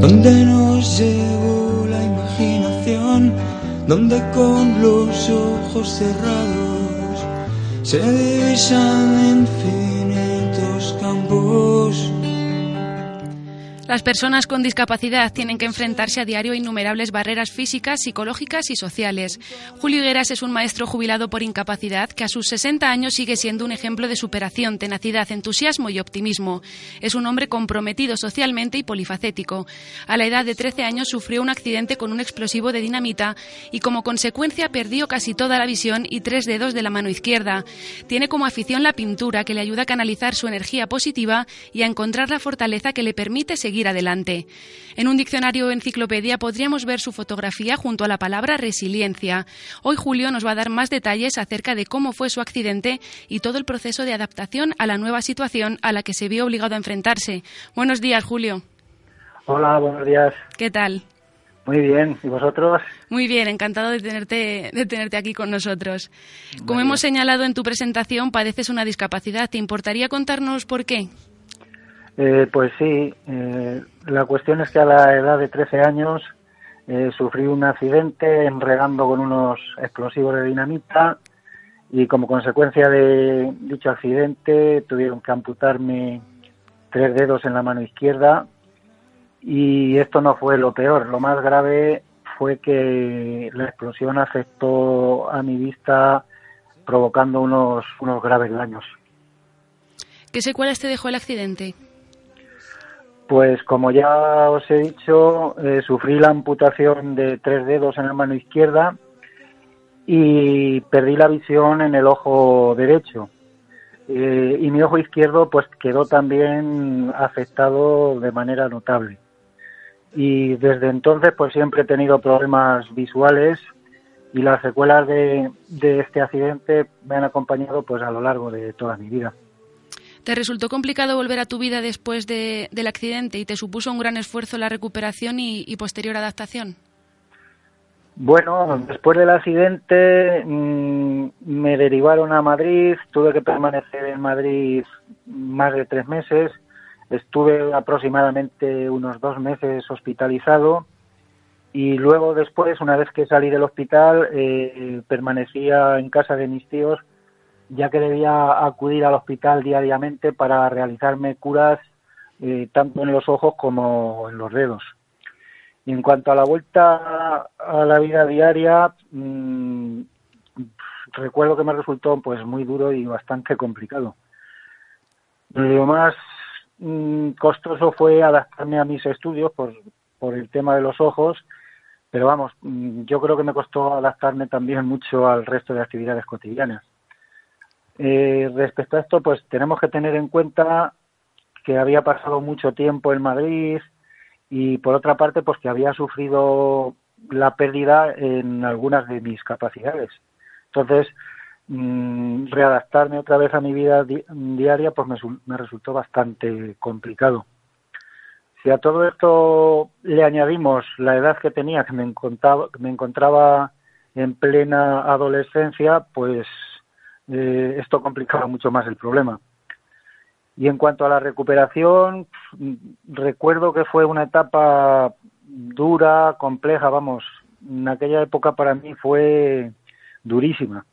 donde nos llevó la imaginación, donde con los ojos cerrados se divisan infinitos Las personas con discapacidad tienen que enfrentarse a diario innumerables barreras físicas, psicológicas y sociales. Julio Higueras es un maestro jubilado por incapacidad que a sus 60 años sigue siendo un ejemplo de superación, tenacidad, entusiasmo y optimismo. Es un hombre comprometido socialmente y polifacético. A la edad de 13 años sufrió un accidente con un explosivo de dinamita y como consecuencia perdió casi toda la visión y tres dedos de la mano izquierda. Tiene como afición la pintura que le ayuda a canalizar su energía positiva y a encontrar la fortaleza que le permite seguir adelante. En un diccionario o enciclopedia podríamos ver su fotografía junto a la palabra resiliencia. Hoy Julio nos va a dar más detalles acerca de cómo fue su accidente y todo el proceso de adaptación a la nueva situación a la que se vio obligado a enfrentarse. Buenos días, Julio. Hola, buenos días. ¿Qué tal? Muy bien, ¿y vosotros? Muy bien, encantado de tenerte, de tenerte aquí con nosotros. Como hemos señalado en tu presentación, padeces una discapacidad. ¿Te importaría contarnos por qué? Eh, pues sí, eh, la cuestión es que a la edad de 13 años eh, sufrí un accidente enredando con unos explosivos de dinamita y como consecuencia de dicho accidente tuvieron que amputarme tres dedos en la mano izquierda y esto no fue lo peor, lo más grave fue que la explosión afectó a mi vista provocando unos, unos graves daños. ¿Qué secuelas te dejó el accidente? Pues como ya os he dicho, eh, sufrí la amputación de tres dedos en la mano izquierda y perdí la visión en el ojo derecho. Eh, y mi ojo izquierdo pues quedó también afectado de manera notable. Y desde entonces pues siempre he tenido problemas visuales y las secuelas de, de este accidente me han acompañado pues a lo largo de toda mi vida. ¿Te resultó complicado volver a tu vida después de, del accidente y te supuso un gran esfuerzo la recuperación y, posterior adaptación? Bueno, después del accidente mmm, me derivaron a Madrid, tuve que permanecer en Madrid más de tres meses, estuve aproximadamente unos dos meses hospitalizado. Y luego después, una vez que salí del hospital, eh, permanecía en casa de mis tíos ya que debía acudir al hospital diariamente para realizarme curas eh, tanto en los ojos como en los dedos. Y en cuanto a la vuelta a la vida diaria, mmm, recuerdo que me resultó pues muy duro y bastante complicado. Lo más mmm, costoso fue adaptarme a mis estudios por, por el tema de los ojos, pero vamos, mmm, yo creo que me costó adaptarme también mucho al resto de actividades cotidianas. Eh, respecto a esto, pues tenemos que tener en cuenta que había pasado mucho tiempo en Madrid y por otra parte, pues que había sufrido la pérdida en algunas de mis capacidades. Entonces, mmm, readaptarme otra vez a mi vida di diaria, pues me, me resultó bastante complicado. Si a todo esto le añadimos la edad que tenía, que me encontraba, me encontraba en plena adolescencia, pues eh, esto complicaba mucho más el problema. Y en cuanto a la recuperación, recuerdo que fue una etapa dura, compleja, vamos, en aquella época para mí fue durísima.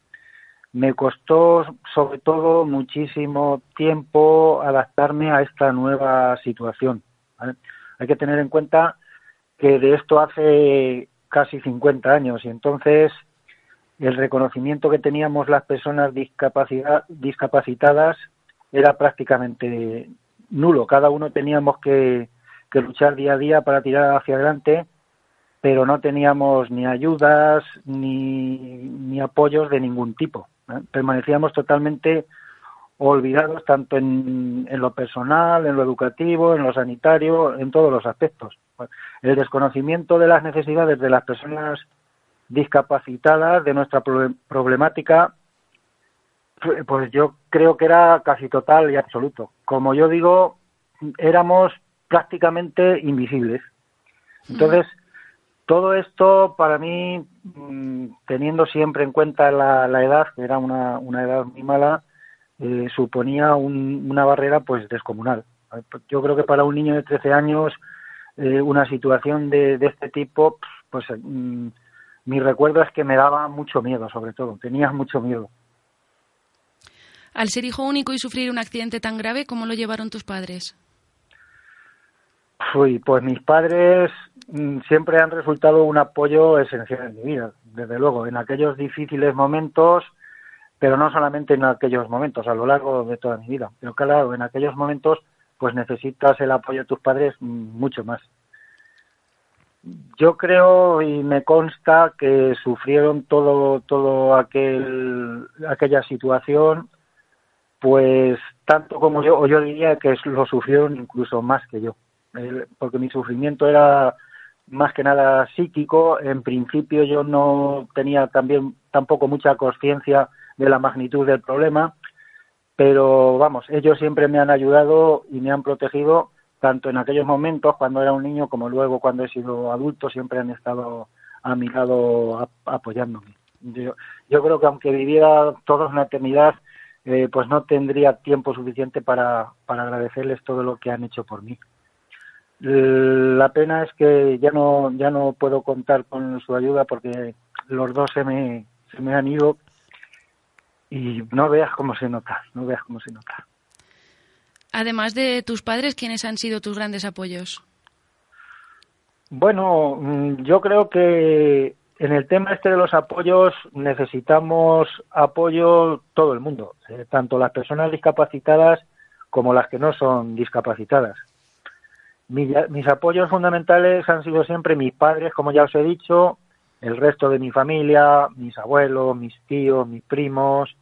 Me costó sobre todo muchísimo tiempo adaptarme a esta nueva situación. Hay que tener en cuenta que de esto hace casi 50 años y entonces el reconocimiento que teníamos las personas discapacitadas era prácticamente nulo. Cada uno teníamos que, que, luchar día a día para tirar hacia adelante, pero no teníamos ni ayudas ni, ni apoyos de ningún tipo. ¿eh? Permanecíamos totalmente olvidados tanto en, en, lo personal, en lo educativo, en lo sanitario, en todos los aspectos. El desconocimiento de las necesidades de las personas discapacitadas de nuestra problemática, pues yo creo que era casi total y absoluto. Como yo digo, éramos prácticamente invisibles. Entonces, todo esto para mí, mm, teniendo siempre en cuenta la, la edad, que era una, una, edad muy mala, eh, suponía un, una barrera pues descomunal. Yo creo que para un niño de 13 años eh, una situación de, este tipo, pues mm, mi recuerdo es que me daba mucho miedo, sobre todo, tenía mucho miedo. Al ser hijo único y sufrir un accidente tan grave, ¿cómo lo llevaron tus padres? Uy, pues mis padres mm, siempre han resultado un apoyo esencial en mi vida, desde luego, en aquellos difíciles momentos, pero no solamente en aquellos momentos, a lo largo de toda mi vida. Pero claro, en aquellos momentos, pues necesitas el apoyo de tus padres mucho más. Yo creo y me consta que sufrieron todo, aquel, aquella situación, pues tanto como yo, o yo diría que lo sufrieron incluso más que yo porque mi sufrimiento era más que nada psíquico. En principio yo no tenía también tampoco mucha conciencia de la magnitud del problema, pero vamos, ellos siempre me han ayudado y me han protegido tanto en aquellos momentos cuando era un niño como luego cuando he sido adulto siempre han estado a mi lado apoyándome. Yo, yo creo que aunque viviera toda una eternidad, eh, pues no tendría tiempo suficiente para, para agradecerles todo lo que han hecho por mí. La pena es que ya no ya no puedo contar con su ayuda porque los dos se me, se me han ido y no veas cómo se nota, no veas cómo se nota. Además de tus padres, ¿quiénes han sido tus grandes apoyos? Bueno, mm, yo creo que en el tema este de los apoyos necesitamos apoyo todo el mundo, eh, tanto las personas discapacitadas como las que no son discapacitadas mis, apoyos fundamentales han sido siempre mis padres, como ya os he dicho, el resto de mi familia, mis abuelos, mis tíos, mis primos,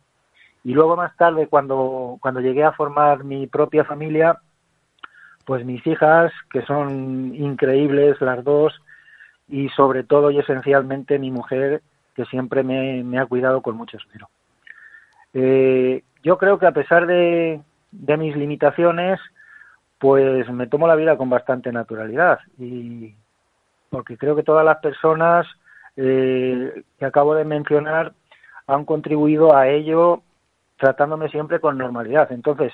y luego más tarde, cuando, cuando llegué a formar mi propia familia, pues mis hijas, que son increíbles las dos, y sobre todo y esencialmente mi mujer, que siempre me, ha cuidado con mucho esmero. Eh, yo creo que a pesar de, de mis limitaciones, pues me tomo la vida con bastante naturalidad y porque creo que todas las personas eh, que acabo de mencionar han contribuido a ello tratándome siempre con normalidad. Entonces,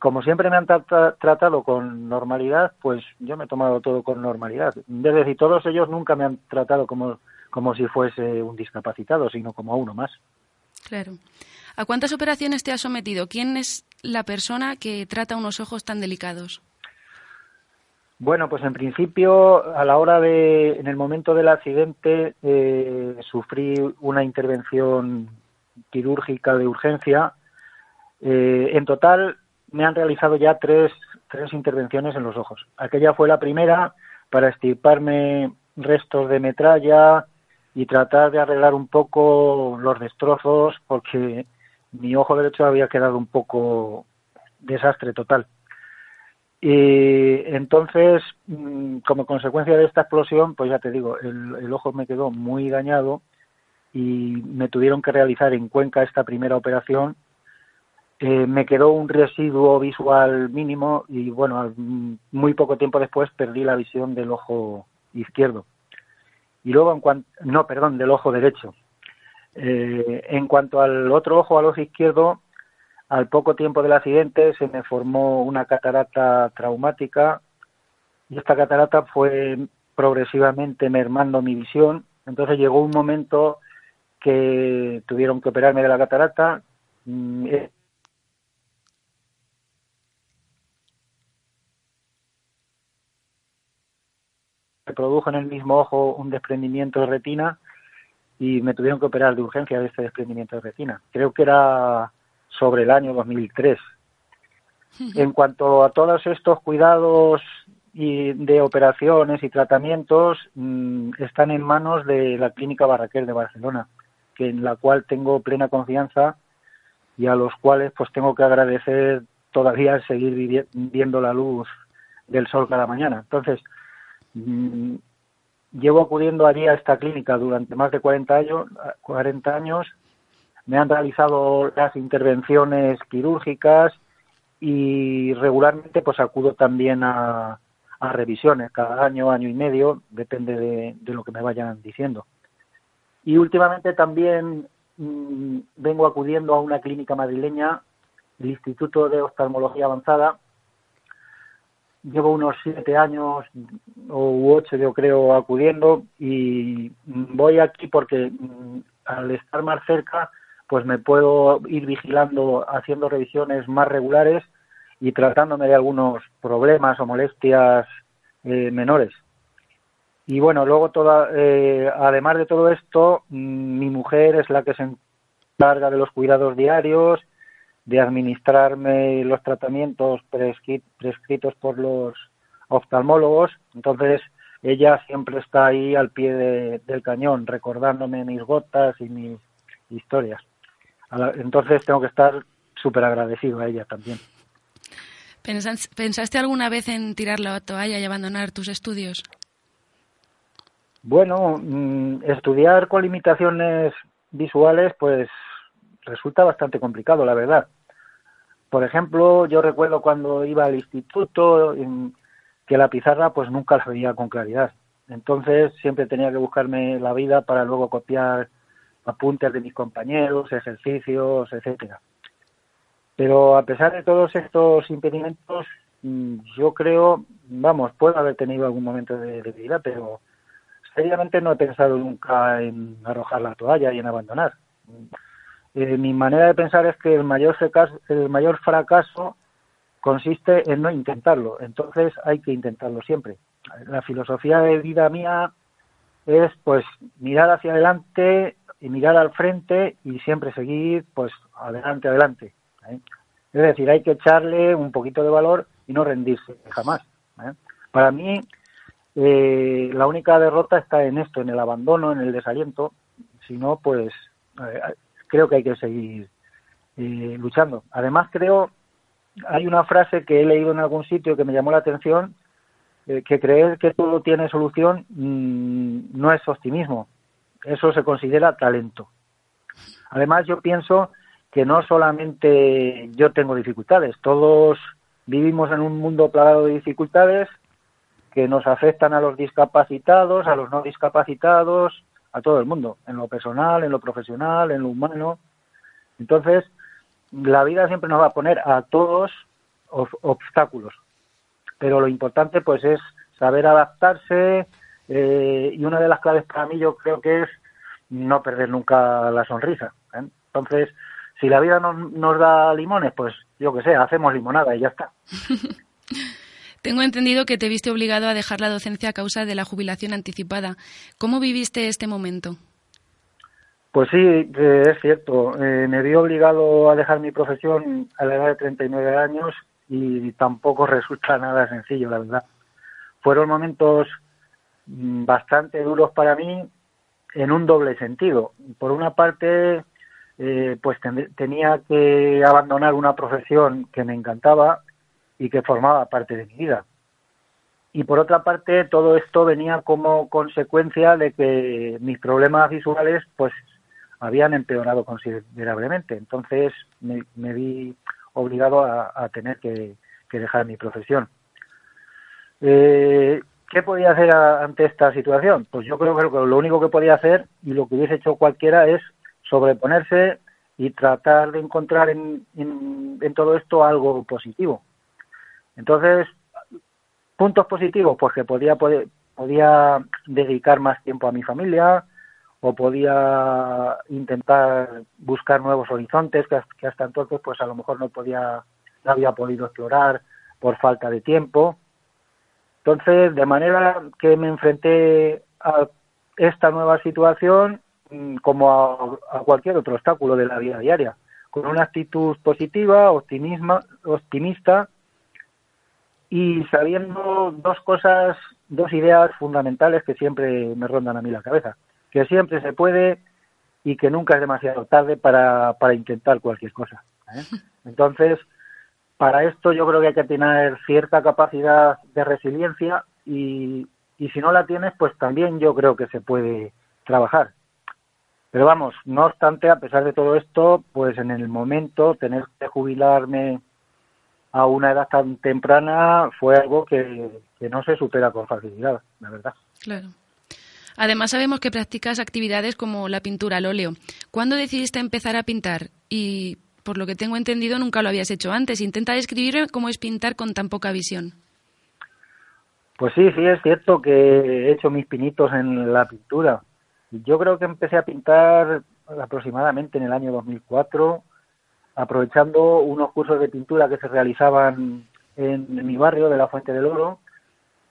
como siempre me han tratado con normalidad, pues yo me he tomado todo con normalidad. Es decir, todos ellos nunca me han tratado como, como si fuese un discapacitado, sino como uno más. Claro. ¿A cuántas operaciones te has sometido? ¿Quién es la persona que trata unos ojos tan delicados? Bueno, pues en principio, a la hora de, en el momento del accidente, eh, sufrí una intervención quirúrgica de urgencia. Eh, en total, me han realizado ya tres, tres intervenciones en los ojos. Aquella fue la primera para estirparme restos de metralla y tratar de arreglar un poco los destrozos porque mi ojo derecho había quedado un poco desastre total. Y entonces, mm, como consecuencia de esta explosión, pues ya te digo, el, ojo me quedó muy dañado y me tuvieron que realizar en Cuenca esta primera operación. Eh, me quedó un residuo visual mínimo y bueno, muy poco tiempo después perdí la visión del ojo izquierdo. Y luego, en cuanto, no, perdón, del ojo derecho. Eh, en cuanto al otro ojo, al ojo izquierdo, al poco tiempo del accidente se me formó una catarata traumática y esta catarata fue progresivamente mermando mi visión. Entonces llegó un momento que tuvieron que operarme de la catarata. Eh, se produjo en el mismo ojo un desprendimiento de retina y me tuvieron que operar de urgencia de este desprendimiento de retina. Creo que era sobre el año 2003. En cuanto a todos estos cuidados y de operaciones y tratamientos, mm, están en manos de la Clínica Barraquer de Barcelona, que en la cual tengo plena confianza y a los cuales pues tengo que agradecer todavía seguir viendo la luz del sol cada mañana. Entonces, mm, llevo acudiendo allí a esta clínica durante más de 40 años, 40 años. Me han realizado las intervenciones quirúrgicas y regularmente pues acudo también a, revisiones cada año, año y medio, depende de, lo que me vayan diciendo. Y últimamente también mm, vengo acudiendo a una clínica madrileña, el Instituto de Oftalmología Avanzada, llevo unos siete años o ocho, yo creo, acudiendo y voy aquí porque mm, al estar más cerca, pues me puedo ir vigilando, haciendo revisiones más regulares y tratándome de algunos problemas o molestias eh, menores. Y bueno, luego, toda, eh, además de todo esto, mm, mi mujer es la que se encarga de los cuidados diarios, de administrarme los tratamientos prescritos por los oftalmólogos. Entonces, ella siempre está ahí al pie del cañón, recordándome mis gotas y mis historias. Entonces, tengo que estar súper agradecido a ella también. ¿Pensaste alguna vez en tirar la toalla y abandonar tus estudios? Bueno, mm, estudiar con limitaciones visuales, pues resulta bastante complicado, la verdad. Por ejemplo, yo recuerdo cuando iba al instituto que la pizarra pues nunca la veía con claridad. Entonces siempre tenía que buscarme la vida para luego copiar apuntes de mis compañeros, ejercicios, etcétera. Pero a pesar de todos estos impedimentos, mm, yo creo, vamos, puedo haber tenido algún momento de debilidad, pero seriamente no he pensado nunca en arrojar la toalla y en abandonar. Eh, mi manera de pensar es que el mayor, fracaso, el mayor fracaso consiste en no intentarlo, entonces hay que intentarlo siempre. La filosofía de vida mía es pues mirar hacia adelante y mirar al frente y siempre seguir pues adelante, adelante. ¿eh? Es decir, hay que echarle un poquito de valor y no rendirse jamás. ¿eh? Para mí, eh, la única derrota está en esto, en el abandono, en el desaliento. Si no, pues creo que hay que seguir eh, luchando. Además, creo, hay una frase que he leído en algún sitio que me llamó la atención, eh, que creer que todo tiene solución mm, no es optimismo, eso se considera talento. Además, yo pienso que no solamente yo tengo dificultades, todos vivimos en un mundo plagado de dificultades que nos afectan a los discapacitados, a los no discapacitados, a todo el mundo, en lo personal, en lo profesional, en lo humano. Entonces, la vida siempre nos va a poner a todos obstáculos, pero lo importante pues es saber adaptarse eh, y una de las claves para mí yo creo que es no perder nunca la sonrisa. ¿eh? Entonces, si la vida nos da limones, pues yo que sé, hacemos limonada y ya está. Tengo entendido que te viste obligado a dejar la docencia a causa de la jubilación anticipada. ¿Cómo viviste este momento? Pues sí, eh, es cierto. Eh, me vi obligado a dejar mi profesión a la edad de 39 años y tampoco resulta nada sencillo, la verdad. Fueron momentos mm, bastante duros para mí en un doble sentido. Por una parte, eh, pues tenía que abandonar una profesión que me encantaba y que formaba parte de mi vida. Y por otra parte, todo esto venía como consecuencia de que mis problemas visuales pues habían empeorado considerablemente. Entonces me, vi obligado a, tener que, dejar mi profesión. Eh, ¿Qué podía hacer ante esta situación? Pues yo creo que lo único que podía hacer y lo que hubiese hecho cualquiera es sobreponerse y tratar de encontrar en todo esto algo positivo. Entonces, puntos positivos, pues que podía, podía dedicar más tiempo a mi familia o podía intentar buscar nuevos horizontes que, hasta entonces pues a lo mejor no podía no había podido explorar por falta de tiempo. Entonces, de manera que me enfrenté a esta nueva situación mm, como a, cualquier otro obstáculo de la vida diaria, con una actitud positiva, optimista y sabiendo dos cosas, dos ideas fundamentales que siempre me rondan a mí la cabeza, que siempre se puede y que nunca es demasiado tarde para, para intentar cualquier cosa. ¿eh? Entonces, para esto yo creo que hay que tener cierta capacidad de resiliencia y, y si no la tienes, pues también yo creo que se puede trabajar. Pero vamos, no obstante, a pesar de todo esto, pues en el momento tener que jubilarme a una edad tan temprana fue algo que, no se supera con facilidad, la verdad. Claro. Además sabemos que practicas actividades como la pintura al óleo. ¿Cuándo decidiste empezar a pintar? Y por lo que tengo entendido nunca lo habías hecho antes. Intenta describir cómo es pintar con tan poca visión. Pues sí, sí, es cierto que he hecho mis pinitos en la pintura. Yo creo que empecé a pintar aproximadamente en el año 2004, aprovechando unos cursos de pintura que se realizaban en, mi barrio de la Fuente del Oro.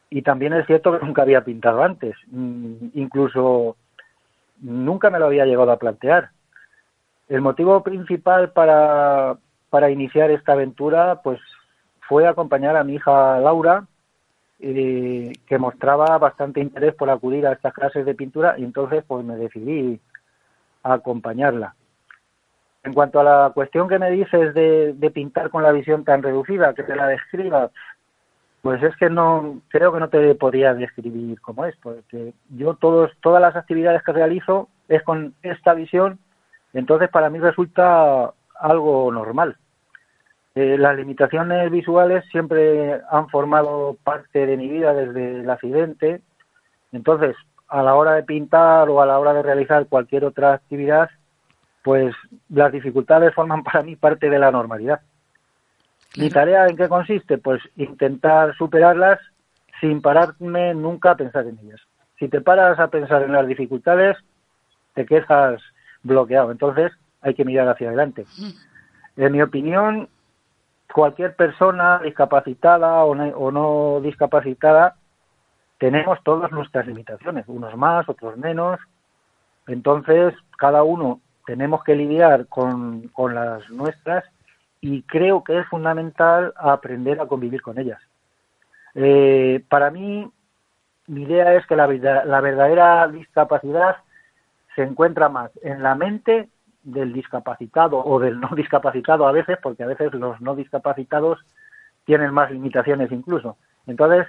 Y también es cierto que nunca había pintado antes. Mm, incluso nunca me lo había llegado a plantear. El motivo principal para, para iniciar esta aventura, pues fue acompañar a mi hija Laura, eh, que mostraba bastante interés por acudir a estas clases de pintura y entonces pues me decidí a acompañarla. En cuanto a la cuestión que me dices de, pintar con la visión tan reducida, que te la describa, pues es que no creo que no te podría describir cómo es, porque yo todos todas las actividades que realizo es con esta visión, entonces para mí resulta algo normal. Eh, las limitaciones visuales siempre han formado parte de mi vida desde el accidente. Entonces, a la hora de pintar o a la hora de realizar cualquier otra actividad, pues las dificultades forman para mí parte de la normalidad. ¿Mi tarea en qué consiste? Pues intentar superarlas sin pararme nunca a pensar en ellas. Si te paras a pensar en las dificultades, te quedas bloqueado. Entonces, hay que mirar hacia adelante. En mi opinión, cualquier persona discapacitada o no, discapacitada, tenemos todas nuestras limitaciones, unos más, otros menos. Entonces, cada uno tenemos que lidiar con, las nuestras y creo que es fundamental aprender a convivir con ellas. Eh, para mí, mi idea es que la, la verdadera discapacidad se encuentra más en la mente del discapacitado o del no discapacitado a veces, porque a veces los no discapacitados tienen más limitaciones incluso. Entonces,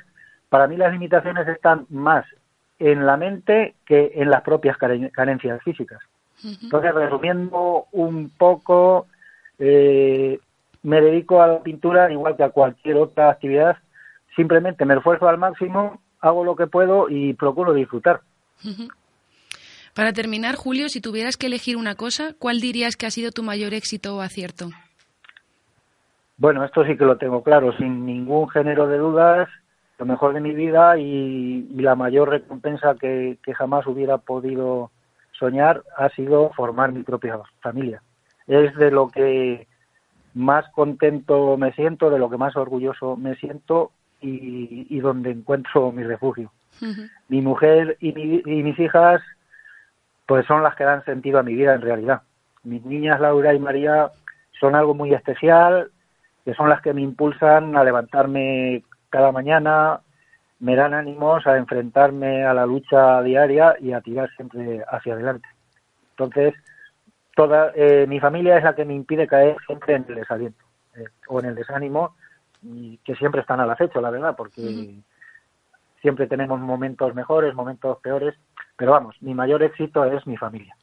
para mí las limitaciones están más en la mente que en las propias carencias físicas. Entonces, resumiendo un poco, eh, me dedico a la pintura igual que a cualquier otra actividad. Simplemente me esfuerzo al máximo, hago lo que puedo y procuro disfrutar. Para terminar, Julio, si tuvieras que elegir una cosa, ¿cuál dirías que ha sido tu mayor éxito o acierto? Bueno, esto sí que lo tengo claro, sin ningún género de dudas, lo mejor de mi vida y, la mayor recompensa que, jamás hubiera podido soñar ha sido formar mi propia familia. Es de lo que más contento me siento, de lo que más orgulloso me siento y, donde encuentro mi refugio. Mi mujer y mis hijas pues son las que dan sentido a mi vida en realidad. Mis niñas Laura y María son algo muy especial, que son las que me impulsan a levantarme cada mañana, me dan ánimos a enfrentarme a la lucha diaria y a tirar siempre hacia adelante. Entonces, toda eh, mi familia es la que me impide caer siempre en el desaliento eh, o en el desánimo, y que siempre están al acecho, la verdad, porque siempre tenemos momentos mejores, momentos peores, pero vamos, mi mayor éxito es mi familia.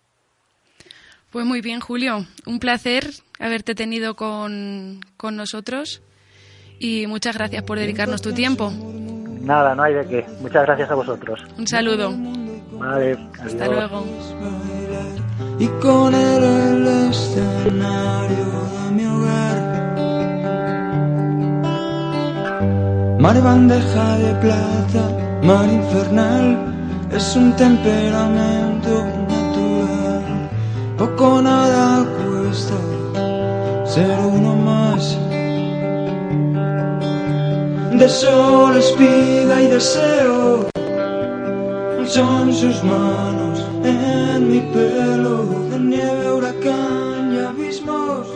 Pues muy bien, Julio. Un placer haberte tenido con, con nosotros y muchas gracias por dedicarnos tu tiempo. Nada, no hay de qué. Muchas gracias a vosotros. Un saludo. Vale, hasta luego. Y con el escenario de mi hogar. Mar bandeja de plata, mar infernal es un temperamento natural. Poco nada cuesta ser uno De sol, espiga y deseo son sus manos en mi pelo. De nieve, huracán y abismos,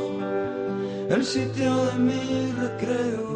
el sitio de mi recreo.